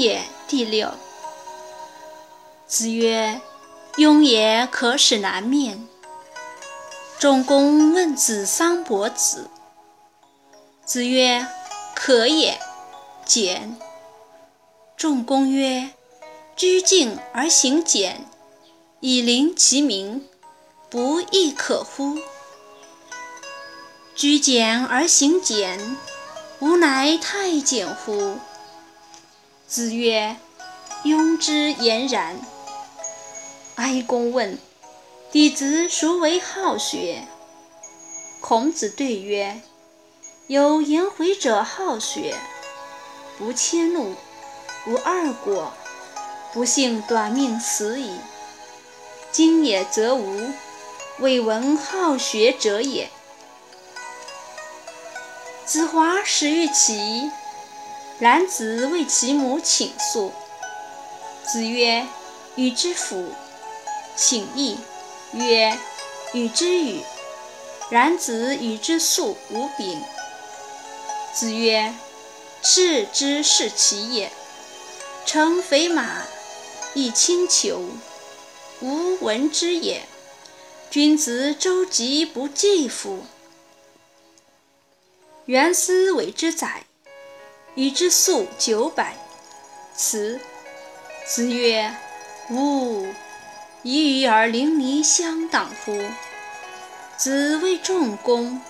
也。第六。子曰：“庸也可使南面。”仲公问子桑伯子。子曰：“可也。”简。仲公曰：“居敬而行俭，以临其民，不亦可乎？”居简而行俭，吾乃太监乎？子曰：“庸之言然。”哀公问：“弟子孰为好学？”孔子对曰：“有颜回者好学，不迁怒，无二过，不幸短命死矣。今也则无，未闻好学者也。”子华始于齐。然子为其母请诉，子曰：“与之辅。”请义曰：“与之与。”然子与之素无柄。子曰：“赤之是其也，乘肥马，以轻裘，无闻之也。君子周疾不济乎？”元思为之宰。与之粟九百，辞。子曰：“吾以与而邻里相党乎？”子谓仲弓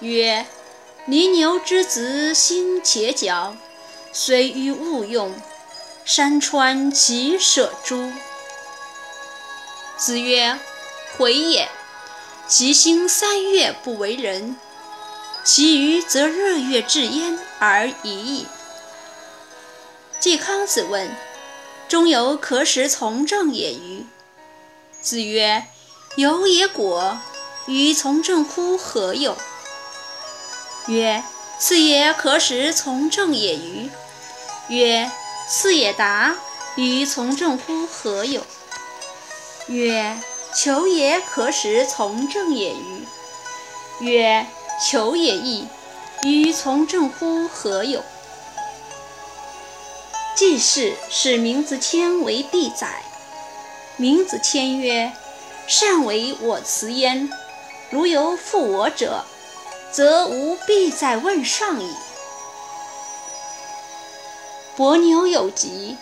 曰：“泥牛之子心且角，虽与勿用，山川其舍诸？”子曰：“回也。其心三月不为人。”其余则日月至焉而已矣。季康子问：“中有可使从政也与？”子曰：“有也果，与从政乎何有？”曰：“次也可使从政也与？”曰：“次也达，与从政乎何有？”曰：“求也可使从政也与？”曰：求也易，与从政乎何有？季氏使明子谦为必宰。明子谦曰：“善为我辞焉。如有负我者，则无必在问上矣。”伯牛有疾，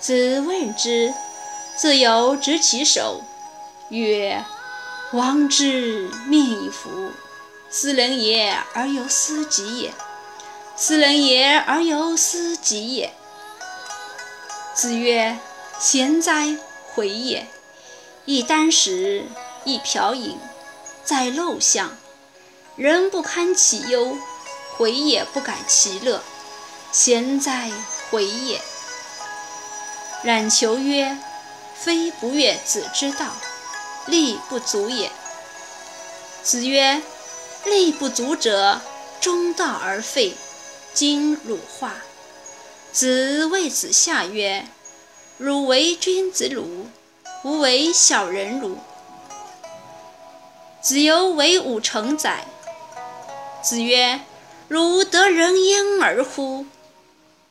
子问之，自由执其手，曰：“王之命矣夫！”斯人也而犹思己也，斯人也而犹思己也。子曰：“贤哉，回也！一箪食，一瓢饮，在陋巷，人不堪其忧，回也不改其乐。贤哉，回也！”冉求曰：“非不悦子之道，力不足也。”子曰。力不足者，中道而废。今汝化。子谓子夏曰：“汝为君子鲁，吾为小人鲁。”子游为五成宰。子曰：“汝得人焉而乎？”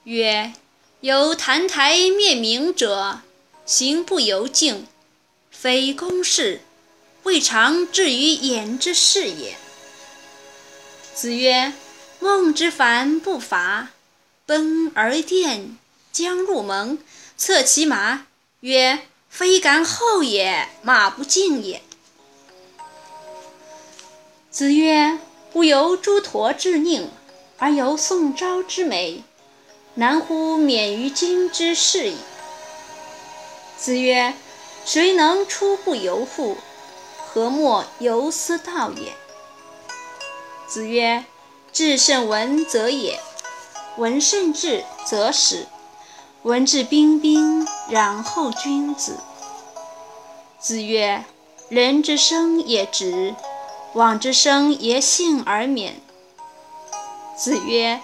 曰：“有澹台灭明者，行不由径，非公事，未尝至于言之事也。”子曰：“孟之反不伐，奔而殿，将入门，策其马，曰：‘非敢后也，马不进也。’”子曰：“吾由诸陀之佞，而由宋昭之美，难乎免于今之事矣。”子曰：“谁能出不由乎？何莫由斯道也？”子曰：“至圣文则也，文圣至则始。文质彬彬，然后君子。”子曰：“人之生也直，往之生也幸而免。”子曰：“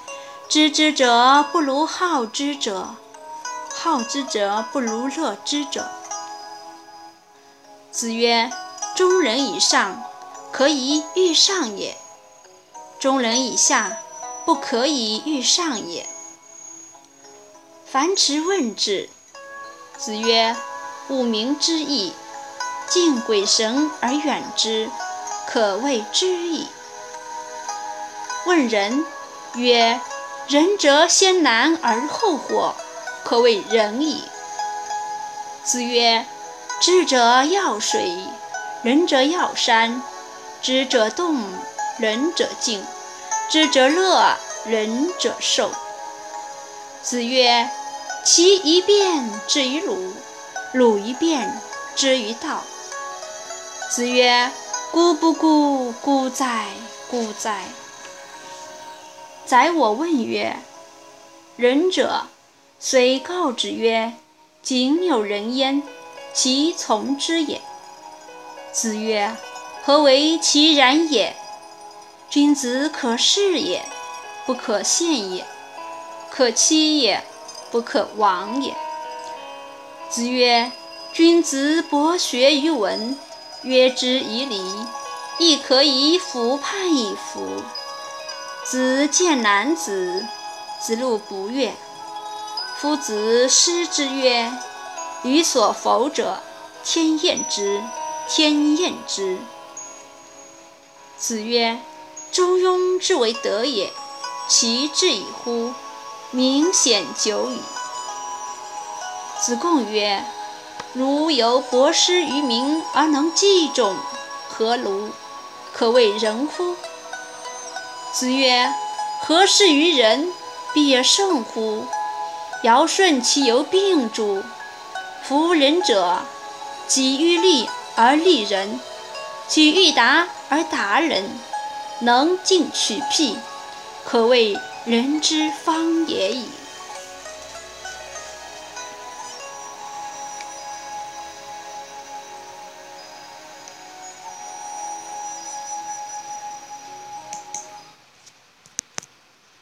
知之者不如好之者，好之者不如乐之者。”子曰：“中人以上，可以欲上也。”中人以下，不可以欲上也。樊迟问之。子曰：“吾明之义，敬鬼神而远之，可谓知矣。”问仁，曰：“仁者先难而后获，可谓仁矣。”子曰：“智者要水，仁者要山；知者动，仁者静；知者乐，仁者寿。”子曰：“其一辩至于鲁，鲁一辩之于道。”子曰：“孤不孤，孤哉，孤哉！”宰我问曰：“仁者，虽告之曰：‘井有人焉’，其从之也？”子曰：“何为其然也？君子可视也，不可陷也。”可欺也，不可亡也。子曰：“君子博学于文，约之以礼，亦可以服判以服。”子见男子，子路不悦。夫子师之曰：“予所否者，天厌之，天厌之。”子曰：“中庸之为德也，其志矣乎！”明显久矣。子贡曰：“如有博施于民而能济众，何如？可谓仁乎？”子曰：“何事于人，必也圣乎？尧舜其犹病诸？夫仁者，己欲立而立人，己欲达而达人，能进取辟，可谓。”人之方也已。